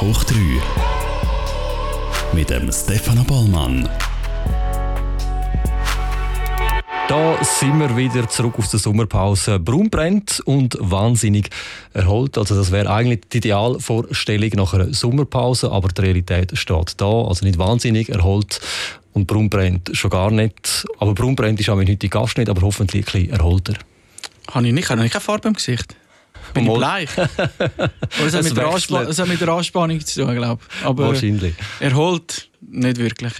Hoch 3 mit dem Stefano Bollmann. Da sind wir wieder zurück aus der Sommerpause. Braun brennt und wahnsinnig erholt. Also das wäre eigentlich die Idealvorstellung nach einer Sommerpause, aber die Realität steht da. Also nicht wahnsinnig erholt und braun brennt schon gar nicht. Aber braun brennt ist auch mein heutiger Gast nicht, aber hoffentlich ein bisschen erholter. Habe ich nicht, habe ich keine Farbe im Gesicht. Bin ich bleich? das, hat mit der das hat mit der Anspannung zu tun, glaube ich. Aber Wahrscheinlich. Erholt nicht wirklich.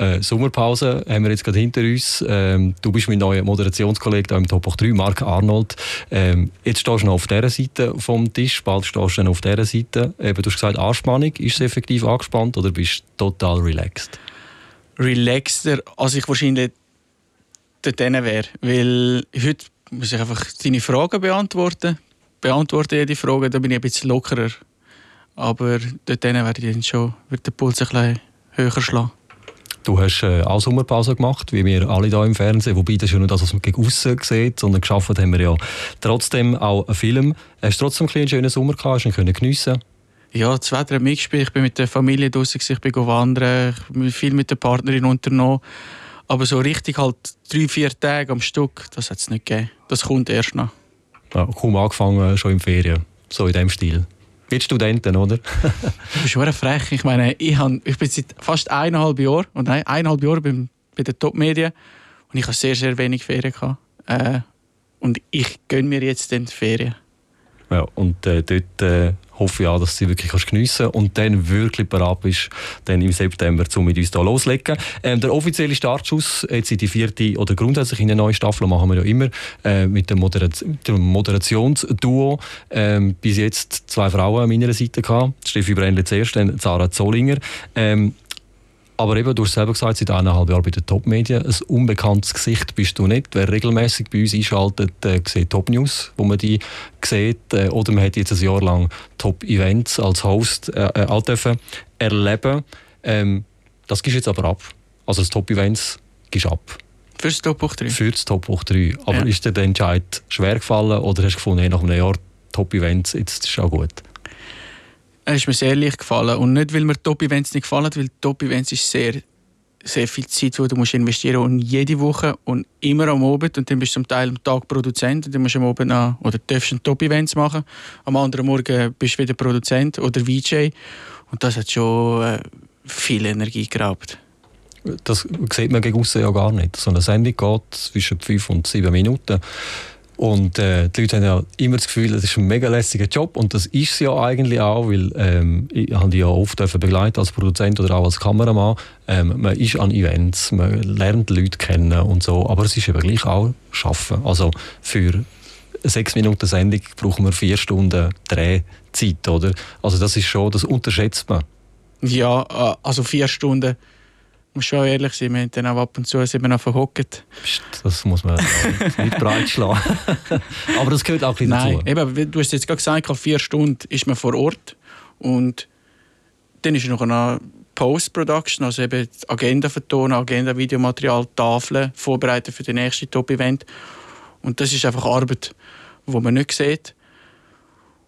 Äh, Sommerpause haben wir jetzt gerade hinter uns. Ähm, du bist mein neuer Moderationskollege im Top 3, Marc Arnold. Ähm, jetzt stehst du noch auf dieser Seite vom Tisch, bald stehst du noch auf dieser Seite. Eben, du hast gesagt, Anspannung. Ist es effektiv angespannt oder bist du total relaxed? Relaxter, als ich wahrscheinlich dort wäre. Weil heute muss ich einfach deine Fragen beantworten beantworte jede Frage, da bin ich ein bisschen lockerer. Aber dort werde ich dann schon, wird der Puls ein bisschen höher schlagen. Du hast äh, auch Sommerpause gemacht, wie wir alle hier im Fernsehen. Wobei das ist ja nicht das, was man gegen außen sieht, sondern geschafft haben wir ja trotzdem auch einen Film. Hast du trotzdem einen schönen Sommer gehabt? Hast du ihn geniessen Ja, das Wetter hat mitgespielt. Ich bin mit der Familie draußen, ich bin wandern, ich bin viel mit der Partnerin unternommen. Aber so richtig halt drei, vier Tage am Stück, das hat es nicht gegeben. Das kommt erst noch ja, kaum angefangen, schon in Ferien. So in diesem Stil. Wie Studenten, oder? du bist schon frech. Ich meine, ich, hab, ich bin seit fast eineinhalb Jahren, und nein, eineinhalb Jahre bei, bei den Top-Medien und ich habe sehr, sehr wenig Ferien gehabt. Äh, und ich gönne mir jetzt die Ferien. Ja, und äh, dort äh, hoffe ich auch, dass du sie wirklich kannst geniessen kannst und dann wirklich bereit bist, dann im September zu mit uns hier loslegen. Ähm, der offizielle Startschuss jetzt in die vierte oder grundsätzlich in eine neue Staffel machen wir ja immer äh, mit dem, Modera dem Moderationsduo. Ähm, bis jetzt zwei Frauen an meiner Seite gehabt. Steffi Brändle zuerst, dann Sarah Zollinger. Ähm, aber eben, du hast selber gesagt, seit eineinhalb Jahren bei den Top-Medien. Ein unbekanntes Gesicht bist du nicht. Wer regelmäßig bei uns einschaltet, äh, sieht Top-News, wo man die sieht. Äh, oder man hat jetzt ein Jahr lang Top-Events als Host äh, äh, dürfen erleben. Ähm, das gibst jetzt aber ab. Also das Top-Events gibst ab. Für das Top 3? Für das Top 3. Aber ja. ist dir der Entscheid schwer gefallen oder hast du gefunden, hey, nach einem Jahr Top-Events, jetzt ist es auch gut? Er ist mir sehr leicht gefallen. Und nicht, weil mir Top-Events nicht gefallen, weil Top-Events ist sehr, sehr viel Zeit, die du musst investieren musst. Und jede Woche und immer am Abend. Und dann bist du zum Teil am Tag Produzent. Und dann musst du am Abend an, oder darfst Top-Events machen. Am anderen Morgen bist du wieder Produzent oder VJ. Und das hat schon äh, viel Energie geraubt. Das sieht man gegen ja gar nicht. So eine Sendung geht zwischen fünf und sieben Minuten. Und äh, die Leute haben ja immer das Gefühl, das ist ein mega lässiger Job und das ist es ja eigentlich auch, weil ähm, ich habe die ja oft begleiten als Produzent oder auch als Kameramann. Ähm, man ist an Events, man lernt Leute kennen und so, aber es ist eben gleich auch Schaffen. Also für sechs Minuten Sendung brauchen wir vier Stunden Drehzeit, oder? Also das ist schon, das unterschätzt man. Ja, äh, also vier Stunden muss schon ehrlich sein, wir haben dann auch ab und zu sind wir noch verhockt. Das muss man nicht breitschlagen. Aber das gehört auch ein Nein, dazu. Eben, du hast jetzt gerade gesagt, vier Stunden ist man vor Ort und dann ist noch eine Post-Production, also eben Agenda vertonen, Agenda, Videomaterial, Tafeln vorbereiten für das nächste Top-Event. Und das ist einfach Arbeit, die man nicht sieht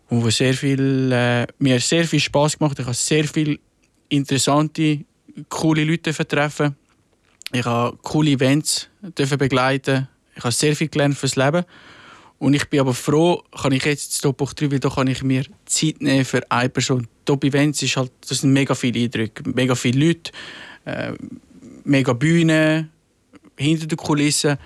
und wo sehr viel, äh, mir sehr viel Spaß gemacht. Ich habe sehr viele interessante coole Leute treffen. Ich habe coole Events begleiten. Ich habe sehr viel gelernt fürs Leben. Und ich bin aber froh, kann ich jetzt das Top 3, weil da kann ich mir Zeit nehmen für eine Person. Top Events ist halt, das sind mega viele Eindrücke, mega viele Leute, äh, mega Bühnen, hinter den Kulissen,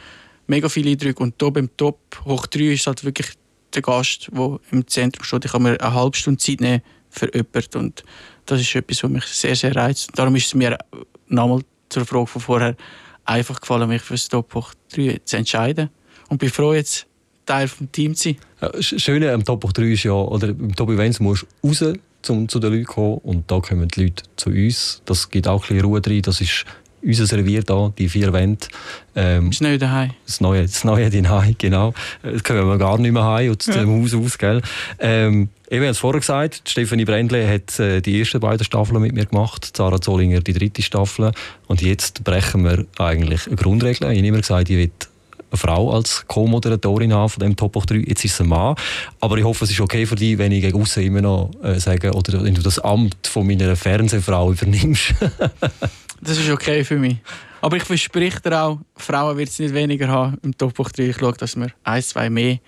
mega viele Eindrücke. Und hier beim Top hoch 3 ist halt wirklich der Gast, der im Zentrum steht. Ich kann mir eine halbe Stunde Zeit nehmen für jemanden. Und das ist etwas, was mich sehr, sehr reizt. Darum ist es mir nochmal zur Frage von vorher einfach gefallen, mich für das Top 3 zu entscheiden. Und bin froh, jetzt Teil des Teams zu sein. Das Schöne am Top 3 ist ja, oder im Top Events musst du raus, um zu den Leuten kommen. Und da kommen die Leute zu uns. Das gibt auch ein bisschen Ruhe rein. Das ist unser Revier hier, die vier Wände. Ähm, das neue daheim. Das neue, das neue daheim, genau. Das können wir gar nicht mehr heim und ja. dem Haus aus, gell? Ähm, ich habe es vorher gesagt, Stefanie Brändle hat äh, die ersten beiden Staffeln mit mir gemacht, Sarah Zollinger die dritte Staffel. Und jetzt brechen wir eigentlich eine Grundregel. Ich habe immer gesagt, ich will eine Frau als Co-Moderatorin haben von dem Top 3. Jetzt ist es ein Mann. Aber ich hoffe, es ist okay für dich, wenn ich gegen außen immer noch äh, sage, oder wenn du das Amt von meiner Fernsehfrau übernimmst. das ist okay für mich. Aber ich verspreche dir auch, Frauen wird es nicht weniger haben im Top 3. Ich schaue, dass wir ein, zwei mehr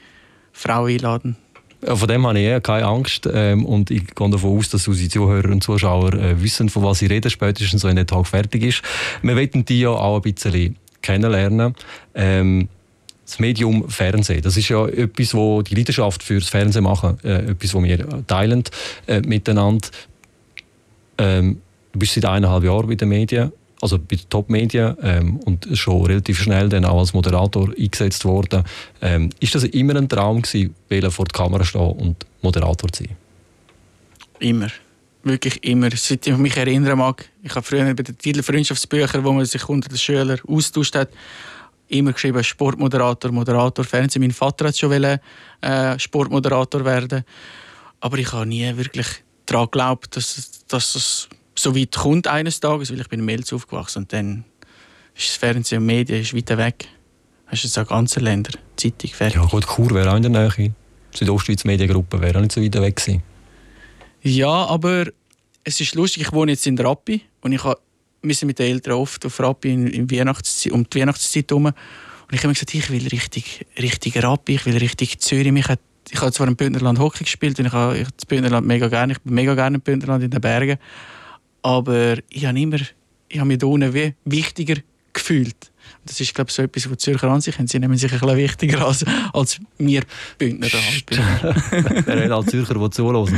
Frauen einladen. Von dem habe ich eher keine Angst ähm, und ich gehe davon aus, dass unsere Zuhörer und Zuschauer äh, wissen, von was ich rede, spätestens wenn der Tag fertig ist. Wir wollen die ja auch ein bisschen kennenlernen. Ähm, das Medium Fernsehen, das ist ja etwas, wo die Leidenschaft fürs Fernsehen machen, äh, etwas, wo wir teilen äh, miteinander. Ähm, du bist seit eineinhalb Jahren bei den Medien also bei den Top-Medien ähm, und schon relativ schnell dann auch als Moderator eingesetzt worden. Ähm, ist das immer ein Traum gewesen, vor der Kamera stehen und Moderator zu sein? Immer. Wirklich immer. Seit ich mich erinnern mag, ich habe früher bei den Titelfreundschaftsbüchern, wo man sich unter den Schülern austauscht hat, immer geschrieben Sportmoderator, Moderator, Fernsehen. Mein Vater hat schon wollen, äh, Sportmoderator werden, aber ich habe nie wirklich daran geglaubt, dass, dass das so weit kommt eines Tages, weil ich bin in Melz aufgewachsen und dann ist das Fernsehen und Medien ist weiter weg. Hast du jetzt ganze Länder, Zeitung, fertig. Ja gut, Chur wäre auch in der Nähe. Südostschweiz Mediengruppe wäre auch nicht so weit weg gewesen. Ja, aber es ist lustig, ich wohne jetzt in Rappi und ich sind mit den Eltern oft auf Rappi in, in Weihnachtszeit, um die Weihnachtszeit herum. Und ich habe mir gesagt, ich will richtig, richtig Rappi, ich will richtig Zürich. Mich hat, ich habe zwar im Bündnerland Hockey gespielt und ich habe das Bündnerland mega gerne, ich bin mega gerne im Bündnerland in den Bergen. Aber ich habe immer, ich habe mich da unten wie wichtiger gefühlt. Das ist, glaube ich, so etwas, was Zürcher an sich haben. Sie nehmen sich ein bisschen wichtiger als, als wir Bündner. Hat als Zürcher, die zuhören?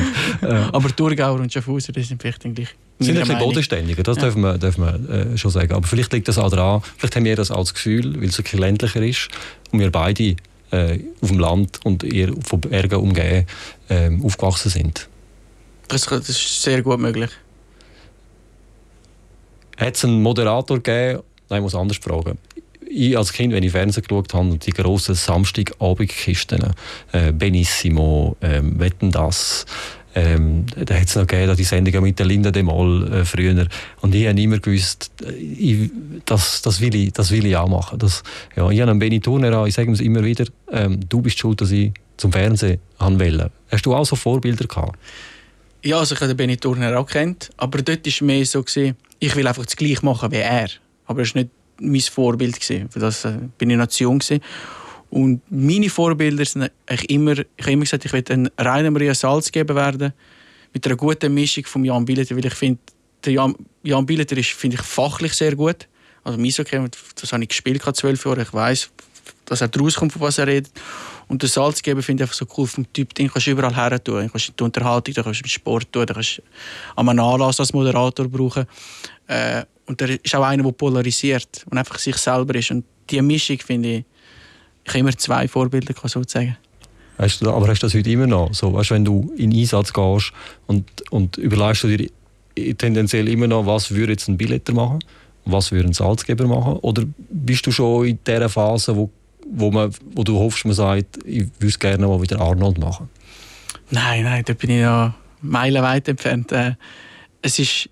Aber Thurgauer und Schaffhauser, die sind vielleicht gleich sind ein bisschen bodenständiger, das ja. dürfen wir, dürfen wir äh, schon sagen. Aber vielleicht liegt das auch daran, vielleicht haben wir das als Gefühl, weil es ein bisschen ländlicher ist und wir beide äh, auf dem Land und eher von Bergen umgeben äh, aufgewachsen sind. Das, das ist sehr gut möglich. Hat es einen Moderator gegeben? Nein, ich muss anders fragen. Ich als Kind, wenn ich Fernsehen geschaut habe, die grossen Samstagabendkisten, äh, Benissimo, äh, Wetten, das, ähm, da hat es noch gegeben, die Sendung mit der Linda de Mol äh, früher. Und ich habe immer gewusst, äh, ich, das, das, will ich, das will ich auch machen. Das, ja, ich habe einen Benny Turner an, ich sage es immer wieder, ähm, du bist schuld, dass ich zum Fernsehen wollte. Hast du auch so Vorbilder gehabt? Ja, also ich habe den Benny Turner auch kennt, aber dort war mehr so, gewesen, ich will einfach das Gleiche machen wie er. Aber das war nicht mein Vorbild. Für das äh, bin ich Nation. Gewesen. Und meine Vorbilder sind eigentlich immer, ich habe immer gesagt, ich will ein Rainer Maria Salzgeber werden, mit einer guten Mischung von Jan Billeter, weil ich finde, Jan, Jan Billeter ist, finde ich, fachlich sehr gut. Also Eishockey, das habe ich gespielt, zwölf Jahre, ich weiß, dass er rauskommt, von was er redet. Und den Salzgeber finde ich einfach so cool vom Typ, den kannst du überall her tun. Du kannst in die Unterhaltung, du kannst im Sport tun, du kannst an einem Anlass als Moderator brauchen. Äh, und er ist auch einer, der polarisiert und einfach sich selber ist. Und diese Mischung finde ich, ich habe immer zwei Vorbilder, sozusagen. Hast du, aber hast du das heute immer noch? So, weißt, wenn du in Einsatz gehst und, und überlegst du dir tendenziell immer noch, was würde jetzt ein Billetter machen? Was würde ein Salzgeber machen? Oder bist du schon in dieser Phase, wo wo, man, wo du hoffst, man sagt, ich würde gerne mal wieder Arnold machen? Nein, nein, da bin ich ja meilenweit entfernt. Äh, es ist,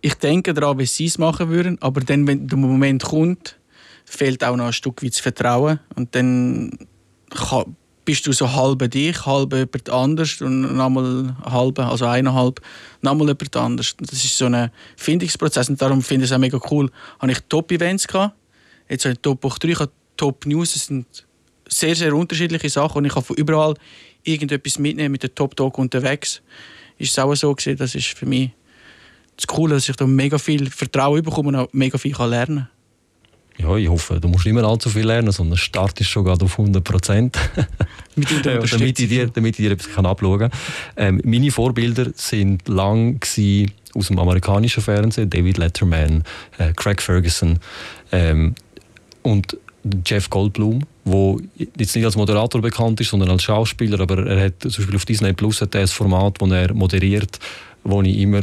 ich denke daran, wie sie es machen würden, aber dann, wenn der Moment kommt, fehlt auch noch ein Stück weit das Vertrauen und dann kann, bist du so halb dich, halb jemand anders und nochmal halb, also eineinhalb, nochmal jemand anders. Das ist so ein Findungsprozess und darum finde ich es auch mega cool. Habe ich Top-Events gehabt, jetzt habe ich Top 3, ich habe Top News. Es sind sehr, sehr unterschiedliche Sachen und ich kann von überall irgendetwas mitnehmen mit dem Top Talk unterwegs. Ist es auch so gewesen, das ist für mich das Coole, dass ich da mega viel Vertrauen bekomme und auch mega viel kann lernen ja, ich hoffe, du musst nicht mehr allzu viel lernen, sondern startest schon gerade auf 100 Prozent. damit, ich dir, damit ich dir etwas abschauen kann. Ähm, meine Vorbilder sind lang aus dem amerikanischen Fernsehen, David Letterman, äh, Craig Ferguson. Ähm, und Jeff Goldblum, der jetzt nicht als Moderator bekannt ist, sondern als Schauspieler, aber er hat zum Beispiel auf Disney Plus hat er ein Format, wo er moderiert, wo ich immer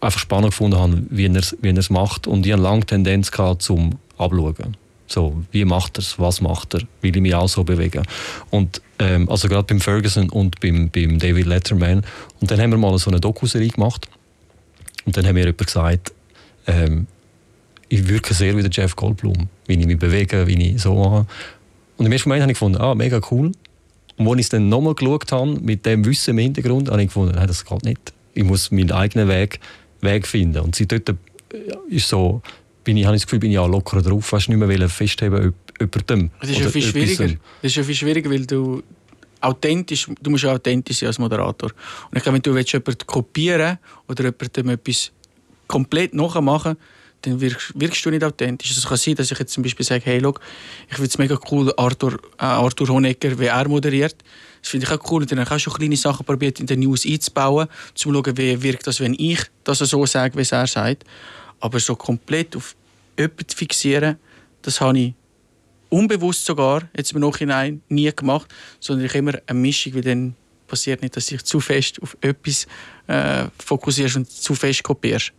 einfach spannend gefunden habe, wie er es wie er es macht und ich hatte lange Tendenz gehabt zum Abschauen. So, wie macht er es, was macht er, will ich mich auch so bewegen. Und ähm, also gerade beim Ferguson und beim, beim David Letterman. Und dann haben wir mal so eine Dokuserie gemacht und dann haben mir jemand gesagt, ähm, ich wirke sehr wie der Jeff Goldblum, wie ich mich bewege, wie ich so mache. Und im ersten Moment habe ich gefunden, ah, mega cool. Und als ich es dann nochmal geschaut habe, mit dem Wissen im Hintergrund, habe ich gefunden, nein, das geht nicht. Ich muss meinen eigenen Weg, Weg finden. Und seitdem äh, ist so, bin ich, habe ich das Gefühl, bin ich auch lockerer drauf, weißt, nicht mehr festheben über dem. Das ist ja viel schwieriger. Das ist ja viel schwieriger, weil du authentisch, du musst ja authentisch sein als Moderator. Und ich glaube, wenn du willst, jemanden kopieren oder jemandem etwas komplett nachmachen dann wirkst, du nicht authentisch. Es kann sein, dass ich jetzt zum Beispiel sage, hey, look, ich finde es mega cool, Arthur, äh, Arthur Honecker, wie er moderiert. Das finde ich auch cool. Und dann habe ich schon kleine Sachen probiert, in den News einzubauen, um zu schauen, wie wirkt das, wenn ich das so sage, wie es er sagt. Aber so komplett auf jemanden fixieren, das habe ich unbewusst sogar, jetzt im Nachhinein, nie gemacht, sondern ich immer eine Mischung, weil dann passiert nicht, dass ich zu fest auf etwas äh, fokussierst und zu fest kopierst.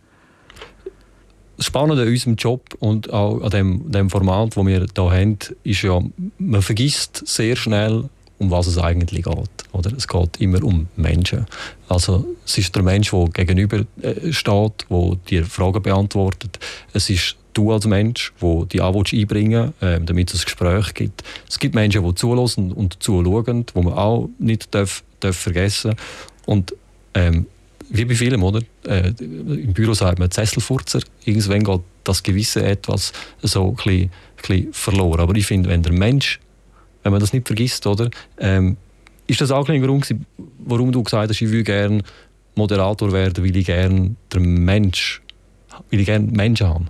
Das Spannende an unserem Job und auch an dem, dem Format, das wir hier haben, ist ja, man vergisst sehr schnell, um was es eigentlich geht. Oder? Es geht immer um Menschen. Also, es ist der Mensch, der gegenüber äh, steht, der dir Fragen beantwortet. Es ist du als Mensch, der die auch einbringen willst, äh, damit es ein Gespräch gibt. Es gibt Menschen, die zulassen und zuschauen, die man auch nicht darf, darf vergessen Und ähm, wie bei vielen, oder? Äh, Im Büro sagt man Sesselfurzer. Irgendwann geht das Gewisse etwas so ein bisschen, ein bisschen verloren. Aber ich finde, wenn der Mensch, wenn man das nicht vergisst, oder? Ähm, ist das auch ein Grund, warum du gesagt hast, ich will gerne Moderator werden, weil ich gerne der Mensch, weil ich gerne Menschen habe?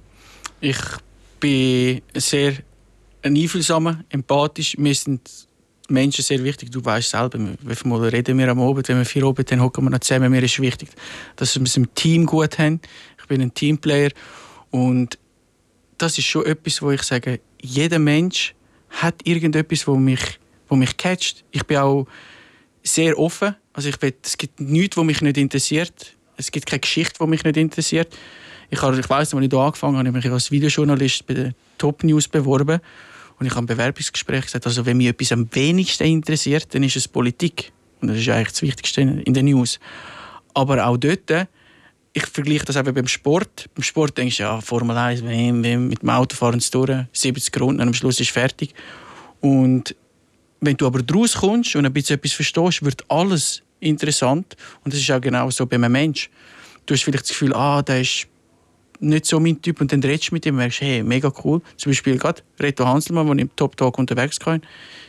Ich bin sehr einfühlsam, empathisch. Mir sind Menschen sehr wichtig. Du weißt selber, wie viel Mal reden wir am Abend, wenn wir vier Abend dann hocken wir noch zusammen. Mir ist wichtig, dass wir es im Team gut haben. Ich bin ein Teamplayer und das ist schon etwas, wo ich sage, jeder Mensch hat irgendetwas, wo mich, wo mich catcht. Ich bin auch sehr offen. Also ich will, es gibt nichts, was mich nicht interessiert. Es gibt keine Geschichte, die mich nicht interessiert. Ich, habe, ich weiss, als ich hier angefangen habe, habe ich mich als Videojournalist bei den Top News beworben. Und ich habe im Bewerbungsgespräch gesagt, also wenn mich etwas am wenigsten interessiert, dann ist es Politik. Und das ist eigentlich das Wichtigste in den News. Aber auch dort, ich vergleiche das eben beim Sport. Beim Sport denkst du, ja, Formel 1, mit dem Auto fahren sie durch, 70 Runden, am Schluss ist fertig. Und wenn du aber daraus kommst und ein bisschen etwas verstehst, wird alles interessant. Und das ist auch genau so bei einem Menschen. Du hast vielleicht das Gefühl, ah, der ist nicht so mein Typ und dann redest du mit ihm und merkst, hey, mega cool. Zum Beispiel gerade Reto Hanselmann, der im Top Talk unterwegs war,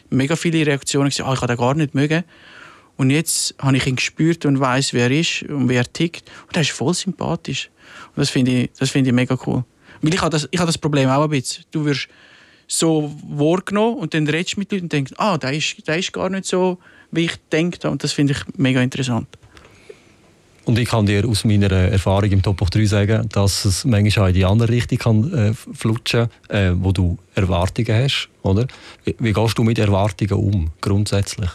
mega viele Reaktionen gesagt, ah, ich kann den gar nicht mögen. Und jetzt habe ich ihn gespürt und weiß, wer er ist und wie er tickt. Und er ist voll sympathisch. Und das finde ich, das finde ich mega cool. Weil ich habe das, ich das Problem auch ein bisschen. Du wirst so wahrgenommen und dann redest du mit Leuten und denkst, ah, der ist, der ist gar nicht so, wie ich denke. Und das finde ich mega interessant. Und ich kann dir aus meiner Erfahrung im Top 3 sagen, dass es manchmal auch in die andere Richtung kann, äh, flutschen kann, äh, wo du Erwartungen hast. Oder? Wie, wie gehst du mit Erwartungen um, grundsätzlich?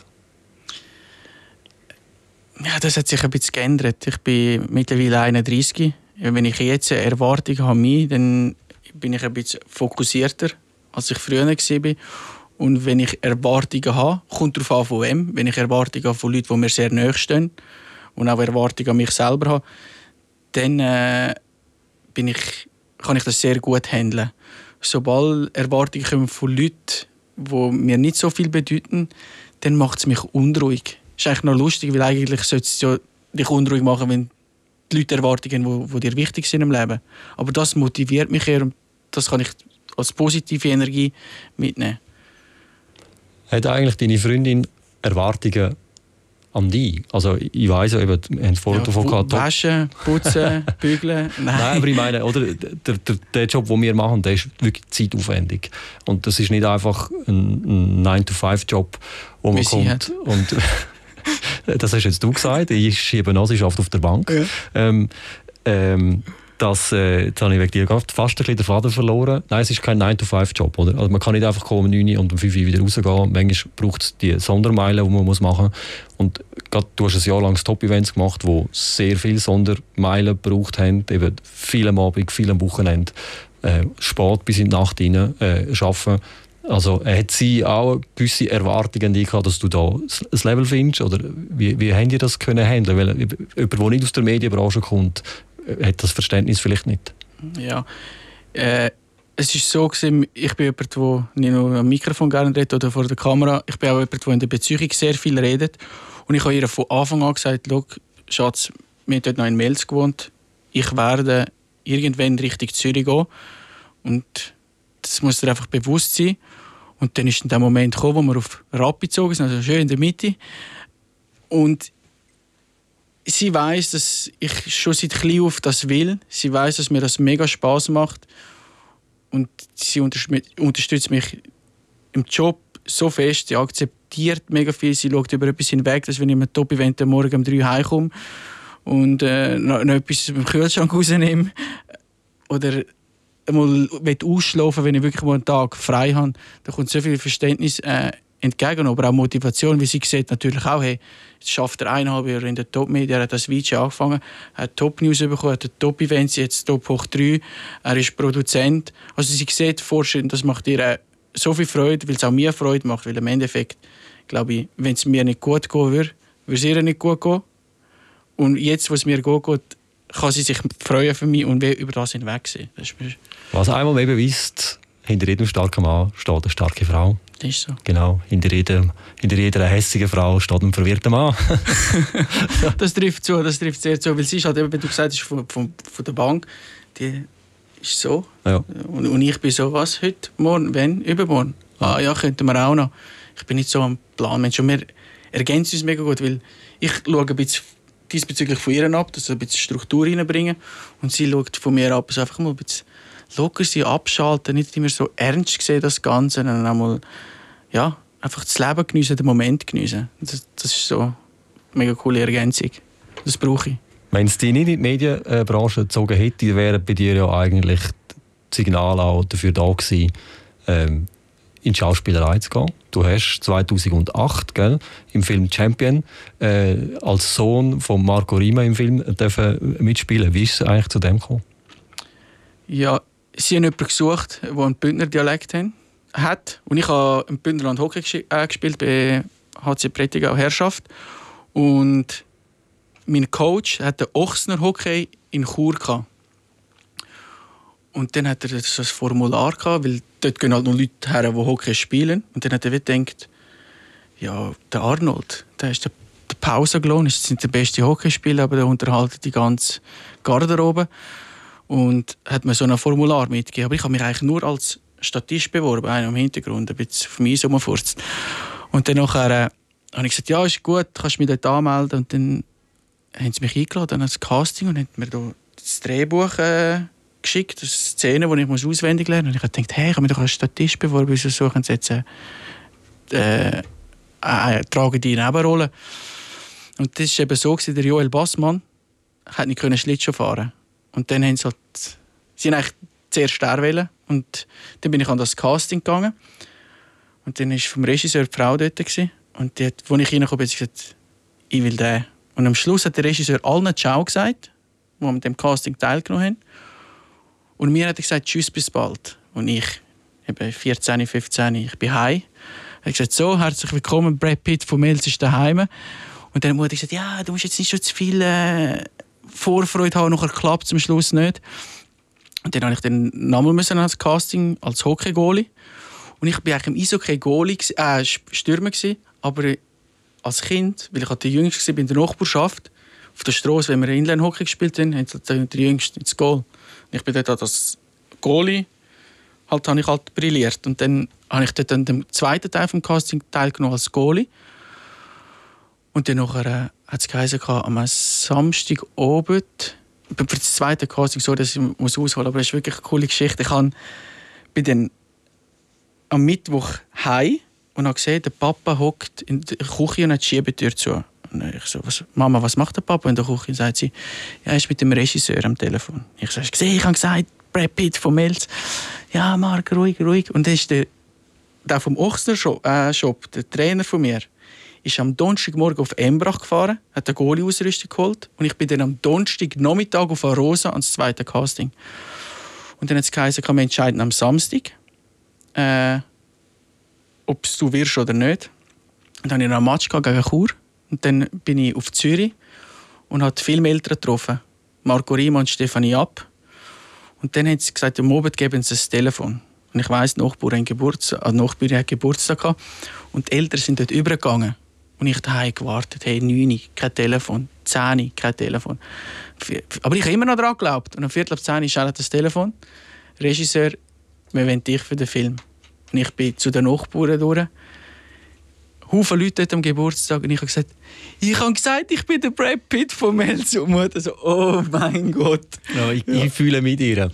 Ja, das hat sich ein bisschen geändert. Ich bin mittlerweile 31. Wenn ich jetzt eine Erwartung habe, dann bin ich ein bisschen fokussierter, als ich früher war. Und wenn ich Erwartungen habe, kommt darauf an, von wem. Wenn ich Erwartungen habe von Leuten, die mir sehr nahe stehen, und auch Erwartungen an mich selber habe, dann äh, bin ich, kann ich das sehr gut handeln. Sobald Erwartungen kommen von Leuten, die mir nicht so viel bedeuten, dann macht es mich unruhig. Das ist eigentlich noch lustig, weil eigentlich sollte es ja dich unruhig machen, wenn die Leute Erwartungen, die, die dir wichtig sind im Leben. Aber das motiviert mich eher und das kann ich als positive Energie mitnehmen. Hat eigentlich deine Freundin Erwartungen an dich? Also ich weiss ja, eben, wir haben vorhin ja, davon gehabt... Waschen, putzen, bügeln, nein. Nein, aber ich meine, oder, der, der, der Job, den wir machen, der ist wirklich zeitaufwendig. Und das ist nicht einfach ein, ein 9-to-5-Job, wo man Wie kommt und... das hast jetzt du gesagt, ich schiebe Nassenschaft auf der Bank. Ja. Ähm, ähm, dass, äh, jetzt habe ich wegen dir fast ein bisschen den Faden verloren. Nein, es ist kein 9-to-5-Job. Also man kann nicht einfach kommen, um 9 und um 5 Uhr wieder rausgehen. Manchmal braucht es die Sondermeilen, die man muss machen muss. Und grad, du hast ein Jahr lang Top-Events gemacht, die sehr viele Sondermeilen gebraucht haben. Eben viel am Abend, viel am Wochenende. Äh, spät bis in die Nacht rein äh, arbeiten. Also hat sie auch gewisse Erwartungen die gehabt, dass du da ein Level findest? Oder wie, wie haben die das können handeln? Weil jemand, der nicht aus der Medienbranche kommt, hat das Verständnis vielleicht nicht. Ja, Äh, es ist so gewesen, ich bin jemand, der nicht nur am Mikrofon gerne redet oder vor der Kamera. Ich bin auch jemand, der in der Beziehung sehr viel redet. Und ich habe ihr von Anfang an gesagt, Schatz, wir haben dort noch in Mels gewohnt. Ich werde irgendwann Richtung Zürich gehen. Und das muss dir einfach bewusst sein. Und dann ist der Moment gekommen, wo wir auf Rappi gezogen sind, also schön in der Mitte. Und sie weiß, dass ich schon seit klein auf das will. Sie weiß, dass mir das mega Spaß macht. Und sie unterstützt mich im Job so fest. Sie akzeptiert mega viel. Sie schaut über etwas hinweg, dass wenn ich mit Top-Event am Morgen um drei heimkomme und äh, noch, noch etwas im Kühlschrank rausnehme oder mal ausschlafen wenn ich wirklich mal einen Tag frei habe, da kommt so viel Verständnis äh, entgegen, aber auch Motivation, wie sie sieht natürlich auch, hey, jetzt schafft er eineinhalb Jahre in der Top-Media, er hat das Video angefangen, hat Top-News bekommen, hat Top-Events, jetzt Top hoch 3, er ist Produzent. Also sie sieht vorstellen, das macht ihr äh, so viel Freude, weil es auch mir Freude macht, weil im Endeffekt, glaube ich, wenn es mir nicht gut gehen würde, würde es ihr nicht gut gehen. Und jetzt, wo es mir gut geht, kann sie sich freuen für mich und über das hinwegsehen. Was einmal mehr beweist, hinter jedem starken Mann steht eine starke Frau. Das ist so. Genau, hinter, jedem, hinter jeder hässigen Frau steht ein verwirrter Mann. das trifft zu, das trifft sehr zu, weil sie ist halt, eben, wie du gesagt hast, von, von, von der Bank, die ist so. Ja. Und, und ich bin so, was, heute, morgen, wenn, übermorgen? Ah ja, könnten wir auch noch. Ich bin nicht so am Planmensch und wir ergänzen uns mega gut, weil ich schaue ein bisschen diesbezüglich von ihr ab, dass sie ein bisschen Struktur reinbringen und sie schaut von mir ab, also einfach mal ein bisschen locker sein, abschalten, nicht immer so ernst sehen, das Ganze, sondern auch mal, ja, einfach das Leben geniessen, den Moment geniessen. Das, das ist so eine mega coole Ergänzung. Das brauche ich. Wenn es dich nicht in die Medienbranche gezogen hätte, wären bei dir ja eigentlich die Signale auch dafür da gewesen, ähm, in die Schauspielerei zu gehen. Du hast 2008 gell, im Film Champion äh, als Sohn von Marco Rima im Film dürfen mitspielen. Wie ist es eigentlich zu dem gekommen? Ja, sie haben jemanden gesucht, der einen Bündner Dialekt hat. Und ich habe im Bündnerland Hockey äh, gespielt bei HC Prättigau Herrschaft. Und mein Coach hat den Ochsner Hockey in Chur gehabt. Und dann hat er so ein Formular gehabt, weil dort gehen halt noch Leute her, die Hockey spielen. Und dann hat er gedacht, ja, der Arnold, der ist der, Pausenlohn, ist sind der beste Hockeyspieler, aber der unterhaltet die ganze Garderobe. Und hat mir so ein Formular mitgegeben. Aber ich habe mich eigentlich nur als Statist beworben, einer im Hintergrund, ein bisschen auf mich rumfurzt. Und dann nachher, äh, habe ich gesagt, ja, ist gut, kannst du mich dort anmelden. Und dann haben sie mich eingeladen ans Casting und haben mir da das Drehbuch äh, geschickt, das Szene, die ich auswendig lernen muss. Und ich habe gedacht, hey, ich habe mich doch als Statist beworben, wieso suchen sie jetzt äh, äh, äh, tragen die Nebenrolle. Und das war eben so, gewesen, der Joel Bassmann hat nicht können Schlittschuh fahren Und dann haben sie halt, sie haben eigentlich zuerst sterben Und dann bin ich an das Casting gegangen. Und dann war vom Regisseur die Frau dort. Gewesen. Und die hat, als ich reingekommen bin, hat sie gesagt, ich will den. Und am Schluss hat der Regisseur allen Ciao gesagt, die an dem Casting teilgenommen haben. Und mir hat er gesagt, tschüss, bis bald. Und ich, eben 14, 15, ich bin heim. Er hat gesagt, so, herzlich willkommen, Brad Pitt von Mills ist daheim. Und dann hat er gesagt, ja, du musst jetzt nicht schon zu viel äh, Vorfreude haben, nachher klappt es am Schluss nicht. Und dann habe ich dann nochmal müssen als Casting als Hockey-Goalie. Und ich war eigentlich im Eishockey Goalie, äh, Stürmer gewesen, aber als Kind, weil ich halt der Jüngste war in der Nachbarschaft, auf der Straße, wenn wir Inline-Hockey gespielt haben, haben sie der Jüngste ins Goal. Ich bin dort als Goalie halt, habe ich halt brilliert. Und dann habe ich dort an dem zweiten Teil vom Casting teilgenommen als Goalie. Und dann nachher, äh, hat es geheißen, am Samstagabend, für das zweite Casting, so dass ich muss ausholen, aber es ist wirklich eine coole Geschichte. Ich bin dann am Mittwoch heim und habe gesehen, der Papa hockt in der Küche und hat die Schiebetür zu. Und ich so, was, Mama, was macht der Papa in der Küche? Und sagt sie, ja, er ist mit dem Regisseur am Telefon. Ich so, hast gesehen, ich habe gesagt, Brad Pitt von Melz. Ja, Marc, ruhig, ruhig. Und das ist der, der vom Ochsner äh, Shop, der Trainer von mir, ist am Donnerstagmorgen auf Embrach gefahren, hat eine Goalie-Ausrüstung geholt und ich bin dann am Donnerstagnachmittag auf Arosa ans zweite Casting. Und dann hat es geheißen, man entscheiden am Samstag, äh, ob du wirst oder nicht. Und dann habe ich einen Match gegen Chur. Und dann bin ich auf Zürich und habe viele Eltern getroffen. Marco Riemann und Stefanie Ab. Und dann hat sie gesagt, am Abend geben sie das Telefon. Und ich weiss, die Nachbarin, Geburtstag, äh, Nachbarin hat Geburtstag gehabt. Und die Eltern sind dort übergegangen. Und ich daheim gewartet. Hey, 9, kein Telefon. 10, kein Telefon. Aber ich habe immer noch daran geglaubt. Und um Viertel ab 10 schaltet das Telefon. Regisseur, wir wollen dich für den Film. Und ich bin zu den Nachbarn durch. Haufen Leute dort am Geburtstag und ich habe gesagt, ich habe gesagt, ich bin der Brad Pitt von Melz und Mutter so, oh mein Gott. Ja, ich, ja. ich fühle mit ihr.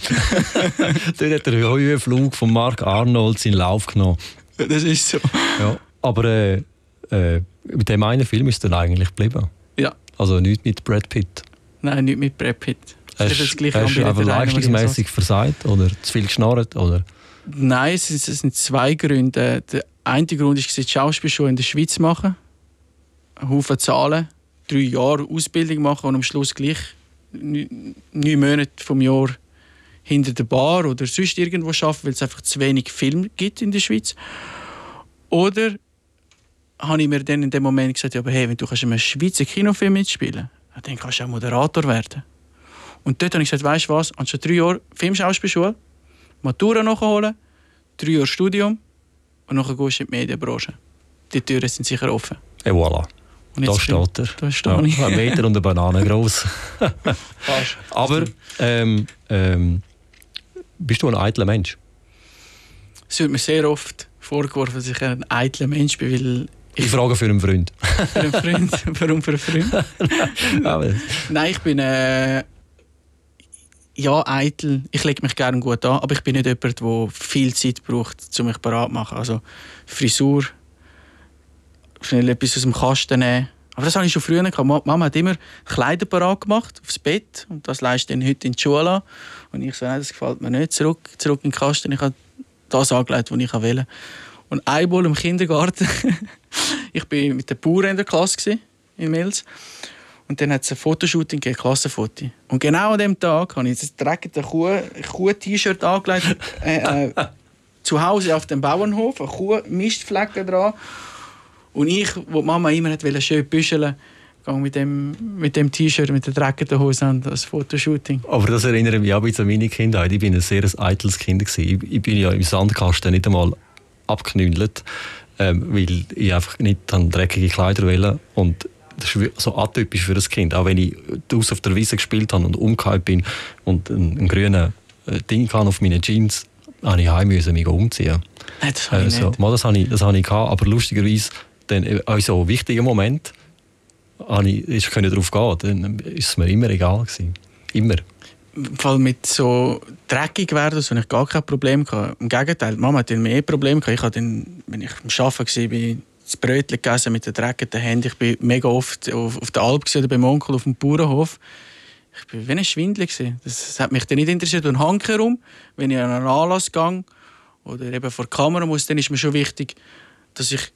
Dort hat der Höhenflug von Mark Arnold seinen Lauf genommen. Das ist so. Ja, aber äh, äh, mit dem einen Film ist er eigentlich geblieben. Ja. Also nicht mit Brad Pitt. Nein, nicht mit Brad Pitt. Hast, hast du einfach leistungsmäßig versagt oder zu viel geschnarrt? Oder? Nein, es sind zwei Gründe. Der eine Grund war, die Schauspielschule in der Schweiz machen. Haufen Zahlen, drei Jahre Ausbildung machen und am Schluss gleich neun Monate vom Jahr hinter der Bar oder sonst irgendwo arbeiten, weil es einfach zu wenig Film gibt in der Schweiz. Oder habe ich mir dann in dem Moment gesagt, ja, aber hey, wenn du kannst einen Schweizer Kinofilm mitspielen kannst, dann kannst du auch Moderator werden. Und dort habe ich gesagt, weißt du was, anstatt drei Jahre Filmschauspielschule, Matura nachholen, drei Jahre Studium und dann gehst du in die Medienbranche. Die Türen sind sicher offen. Et voilà. Und da steht er. Da stehe ja, ich. Ein Meter und eine Banane groß. Aber ähm, ähm, bist du ein eitler Mensch? Es wird mir sehr oft vorgeworfen, dass ich ein eitler Mensch bin, weil ich frage für einen Freund. für einen Freund? Warum für einen Freund? Nein, ich bin äh, ja, eitel. Ich lege mich gerne gut an, aber ich bin nicht jemand, der viel Zeit braucht, um mich bereit zu machen. Also Frisur, schnell etwas aus dem Kasten nehmen. Aber das habe ich schon früher gehabt. Mama hat immer Kleider parat gemacht, aufs Bett. Und das leistet dann heute in die Schule an. Und ich so, nein, das gefällt mir nicht. Zurück, zurück in den Kasten. Ich habe das angelegt, was ich will. Und einmal im Kindergarten, ich war mit den Bauern in der Klasse in Mills. Und dann hat es ein Fotoshooting gegeben, Klassenfoto. Und genau an dem Tag habe ich das dreckige Kuh-T-Shirt angelegt. Äh, äh, zu Hause auf dem Bauernhof, eine Kuh, Mistflecken dran. Und ich, wo die Mama immer hat, schön büscheln gehe mit dem, mit dem T-Shirt, mit der dreckigen Hose an das Fotoshooting. Aber das erinnert mich auch an meine Kindheit. Ich war ein sehr eitles Kind. Ich, ich bin ja im Sandkasten nicht einmal abgeknüllt, ähm, weil ich einfach nicht dreckige Kleider wollte. Und das ist so atypisch für ein Kind. Auch wenn ich draußen auf der Wiese gespielt habe und umgekehrt bin und einen, einen grünen äh, Ding auf meinen Jeans, musste ich heim müssen, mich umziehen. Nein, das habe ich also, nicht. Mal, das habe ich, das habe ich gehabt, aber lustigerweise, dann, äh, in so wichtigen Moment, ich, ich konnte darauf gehen, dann ist es mir immer egal gewesen. Immer. Fall mit so dreckig werden, so ich gar kein Problem gehabt. Im Gegenteil, Mama hat dann mehr Probleme gehabt. Ich hatte dann, wenn ich am Arbeiten war, das Brötchen gegessen mit den dreckigen Händen. Ich bin mega oft auf, auf der Alp oder beim Onkel auf dem Bauernhof. Ich war wie ein Schwindel. Das hat mich dann nicht interessiert. Und Hank herum, wenn ich an einen Anlass gehe oder eben vor die Kamera muss, dann ist mir schon wichtig, dass ich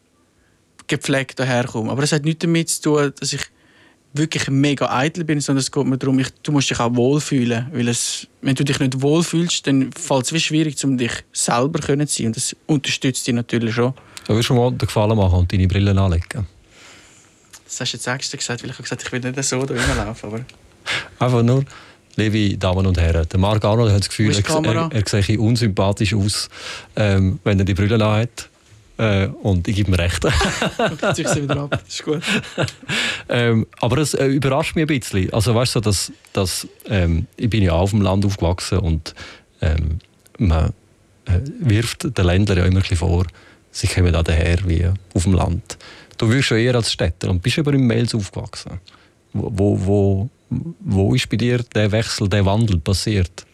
gepflegt daherkomme. Aber das hat nichts damit zu tun, dass ich wirklich mega eitel bin, sondern es geht mir darum, ich, du musst dich auch wohlfühlen. Weil es, wenn du dich nicht wohlfühlst, dann fällt es wie schwierig, um dich selber zu sein. Und das unterstützt dich natürlich schon. Du schon mal den Gefallen machen und deine Brille anlegen? Das hast du jetzt extra gesagt, weil ich habe gesagt, ich will nicht so da rumlaufen. Aber... Einfach nur, liebe Damen und Herren, der Marc Arnold hat das Gefühl, er, er, er sehe unsympathisch aus, ähm, wenn er die Brille anhat. Äh, und ich gebe mir recht. Dann sich wieder ab, das ist gut. ähm, aber es äh, überrascht mich ein bisschen. Also weißt du, dass, dass ähm, ich bin ja auf dem Land aufgewachsen und ähm, man äh, wirft den Ländlern ja immer ein bisschen vor, sie kommen da daher wie auf dem Land. Du wirst schon eher als Städter und bist aber im Mels aufgewachsen. Wo, wo, wo, wo ist bei dir der Wechsel, der Wandel passiert?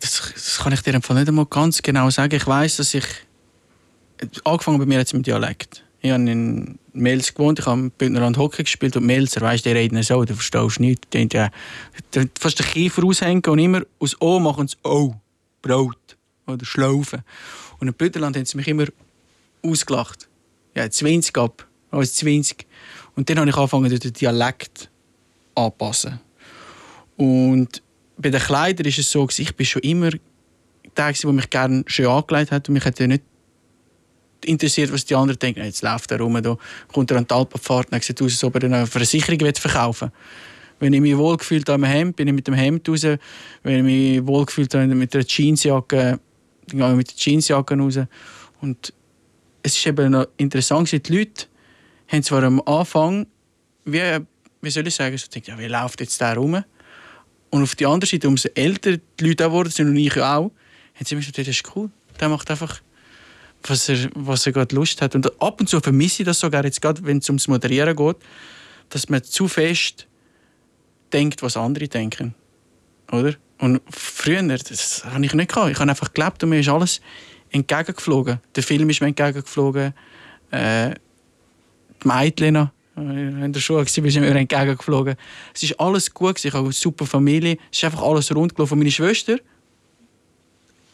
Das, das kann ich dir einfach nicht einmal ganz genau sagen. Ich weiß, dass ich angefangen bei mir jetzt mit Dialekt. Ich habe in Mels gewohnt, ich habe im Bündnerland Hockey gespielt und Melzer, weißt du, die reden so, du verstehst nichts. Die ja, fast den Kiefer aushängen und immer aus O machen sie O, Brot oder Schlaufen. Und in Bündnerland haben sie mich immer ausgelacht. Ja, 20 ab, als 20. Und dann habe ich angefangen, den Dialekt anzupassen. Und bei den Kleidern ist es so, ich bin schon immer der, der mich gerne schön angelegt hat und mich hat nicht interessiert, was die anderen denken. Jetzt läuft er rum, da kommt er an die Alpenfahrt und sieht aus, als ob er eine Versicherung verkaufen will. Wenn ich mich wohlgefühlt habe am Hemd, bin ich mit dem Hemd raus. Wenn ich mich wohlgefühlt habe mit der Jeansjacke, dann gehe ich mit der Jeansjacke raus. Und es ist eben noch interessant, die Leute haben zwar am Anfang, wie, wie soll ich sagen, so denkt, ja, wie läuft jetzt der rum? Und auf der anderen Seite, umso älter die Leute auch geworden sind und ich auch, haben sie immer gesagt, das ist cool. Der macht einfach, was er, was er gerade Lust hat. Und ab und zu vermisse ich das sogar jetzt gerade, wenn es ums Moderieren geht, dass man zu fest denkt, was andere denken. Oder? Und früher, das habe ich nicht gehabt. Ich habe einfach gelebt und mir ist alles entgegengeflogen. Der Film ist mir entgegengeflogen. Äh, die Mädchen in der Schule war, bist mir entgegengeflogen. Es ist alles gut, ich habe eine super Familie. Es ist einfach alles rund gelaufen. Meine Schwester,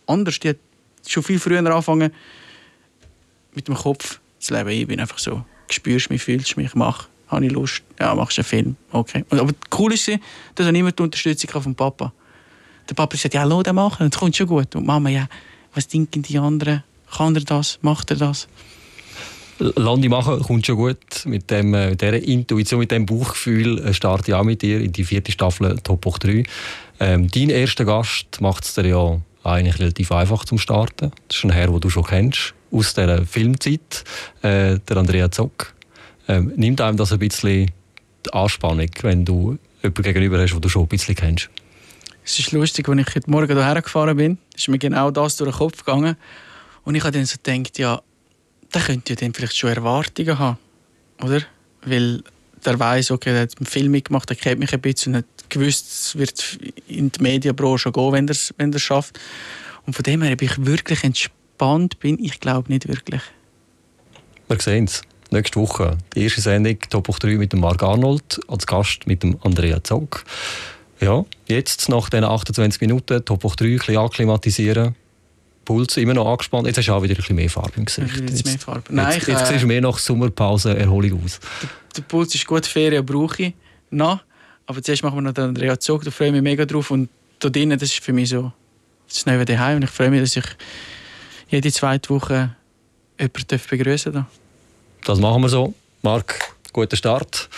anders, die hat schon viel früher angefangen, mit dem Kopf zu leben. Ich bin einfach so, spürst mich, fühlst mich, mach, habe ich Lust, ja, machst einen Film, okay. Aber cool ist, dass ich immer die Unterstützung vom Papa. Der Papa sagt, ja, lass den machen, das kommt schon gut. Und Mama, ja, was denken die anderen? Kann er das? Macht er das? Landi machen kommt schon gut. Mit, dem, äh, mit dieser Intuition, mit diesem Bauchgefühl äh, starte ich auch mit dir in die vierte Staffel Top Hoch 3. Ähm, dein erster Gast macht es dir ja eigentlich relativ einfach zum Starten. Das ist ein Herr, den du schon kennst, aus dieser Filmzeit, äh, der Andrea Zock. Ähm, nimmt einem das ein bisschen die Anspannung, wenn du jemanden gegenüber hast, den du schon ein bisschen kennst? Es ist lustig, als ich heute Morgen hierher gefahren bin, ist mir genau das durch den Kopf gegangen. Und ich habe dann so gedacht, ja, der könnte ja dann vielleicht schon Erwartungen haben, oder? Weil der weiß, okay, der hat einen Film mitgemacht, der kennt mich ein bisschen und hat gewusst, es wird in die Medienbranche gehen, wenn er es schafft. Und von dem her bin ich wirklich entspannt, bin ich glaube nicht wirklich. Wir sehen es. Nächste Woche die erste Sendung Top 3 mit dem Marc Arnold als Gast mit dem Andrea Zog. Ja, jetzt nach diesen 28 Minuten Top 3 ein bisschen akklimatisieren. Puls immer noch angespannt. Jetzt hast du auch wieder ein bisschen mehr Farbe im Gesicht. Jetzt, mehr Farbe. Nein, jetzt, jetzt äh, siehst du mehr nach Sommerpause Erholung aus. Der, der, Puls ist gut, Ferien brauche ich noch. Aber zuerst machen wir noch den Andrea Zog, da freue ich mich mega drauf. Und da drinnen, das ist für mich so das neue daheim. Und ich freue mich, dass ich jede zweite Woche jemanden begrüßen darf. Das machen wir so. Marc, guten Start.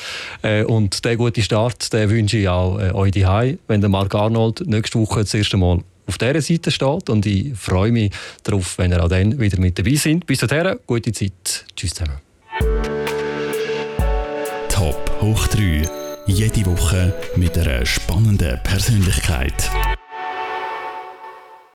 Äh, und diesen guten Start den wünsche ich auch äh, euch daheim, wenn der Marc Arnold nächste Woche das erste Mal auf dieser Seite steht. Und ich freue mich darauf, wenn ihr auch dann wieder mit dabei seid. Bis dahin, gute Zeit. Tschüss zusammen. Top hoch 3. Jede Woche mit einer spannenden Persönlichkeit.